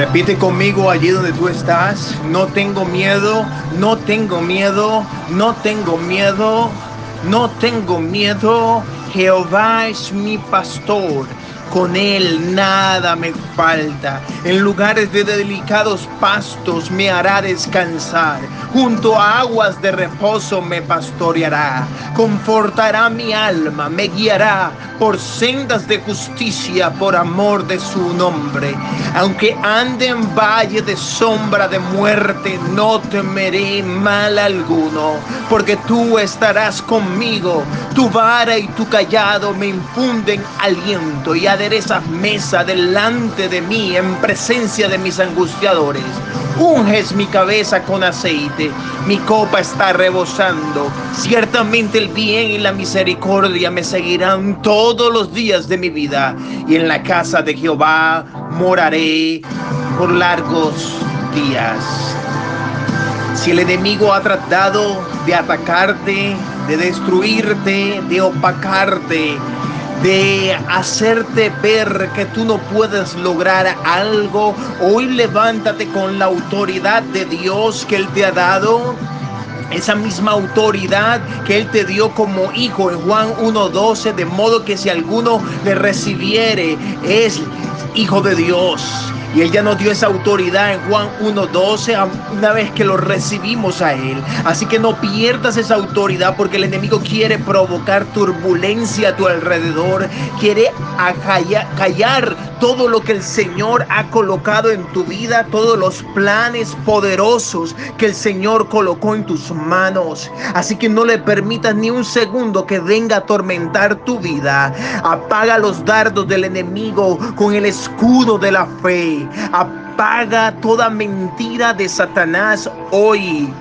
Repite conmigo allí donde tú estás. No tengo miedo, no tengo miedo, no tengo miedo, no tengo miedo. Jehová es mi pastor con él nada me falta. En lugares de delicados pastos me hará descansar. Junto a aguas de reposo me pastoreará. Confortará mi alma, me guiará por sendas de justicia por amor de su nombre. Aunque ande en valle de sombra de muerte, no temeré mal alguno, porque tú estarás conmigo. Tu vara y tu callado me infunden aliento y esa mesa delante de mí en presencia de mis angustiadores. Unges mi cabeza con aceite, mi copa está rebosando. Ciertamente el bien y la misericordia me seguirán todos los días de mi vida, y en la casa de Jehová moraré por largos días. Si el enemigo ha tratado de atacarte, de destruirte, de opacarte, de hacerte ver que tú no puedes lograr algo. Hoy levántate con la autoridad de Dios que Él te ha dado. Esa misma autoridad que Él te dio como hijo en Juan 1.12, de modo que si alguno le recibiere, es hijo de Dios. Y Él ya nos dio esa autoridad en Juan 1.12 una vez que lo recibimos a Él. Así que no pierdas esa autoridad porque el enemigo quiere provocar turbulencia a tu alrededor. Quiere callar todo lo que el Señor ha colocado en tu vida, todos los planes poderosos que el Señor colocó en tus manos. Así que no le permitas ni un segundo que venga a atormentar tu vida. Apaga los dardos del enemigo con el escudo de la fe. Apaga toda mentira de Satanás hoy.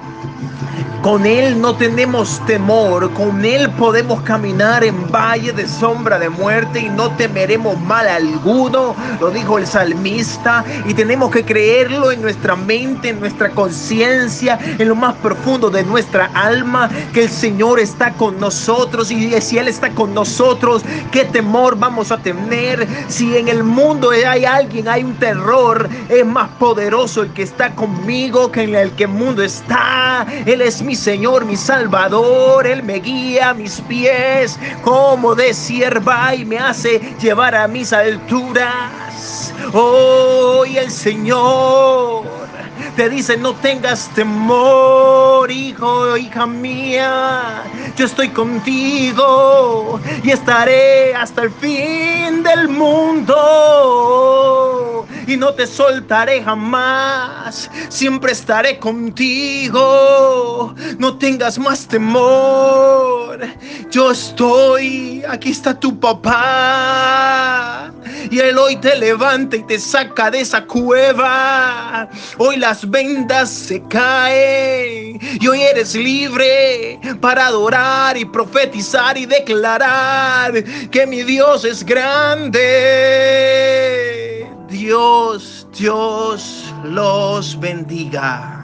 Con Él no tenemos temor, con Él podemos caminar en valle de sombra de muerte y no temeremos mal alguno, lo dijo el salmista, y tenemos que creerlo en nuestra mente, en nuestra conciencia, en lo más profundo de nuestra alma, que el Señor está con nosotros y si Él está con nosotros, ¿qué temor vamos a tener? Si en el mundo hay alguien, hay un terror, es más poderoso el que está conmigo que en el que el mundo está. Él es mi Señor, mi Salvador. Él me guía mis pies como de sierva y me hace llevar a mis alturas. Hoy el Señor te dice, no tengas temor, hijo, hija mía. Yo estoy contigo y estaré hasta el fin del mundo y no te soltaré jamás. Siempre estaré contigo. No tengas más temor. Yo estoy. Aquí está tu papá. Y Él hoy te levanta y te saca de esa cueva. Hoy las vendas se caen. Y hoy eres libre para adorar y profetizar y declarar que mi Dios es grande. Dios, Dios los bendiga.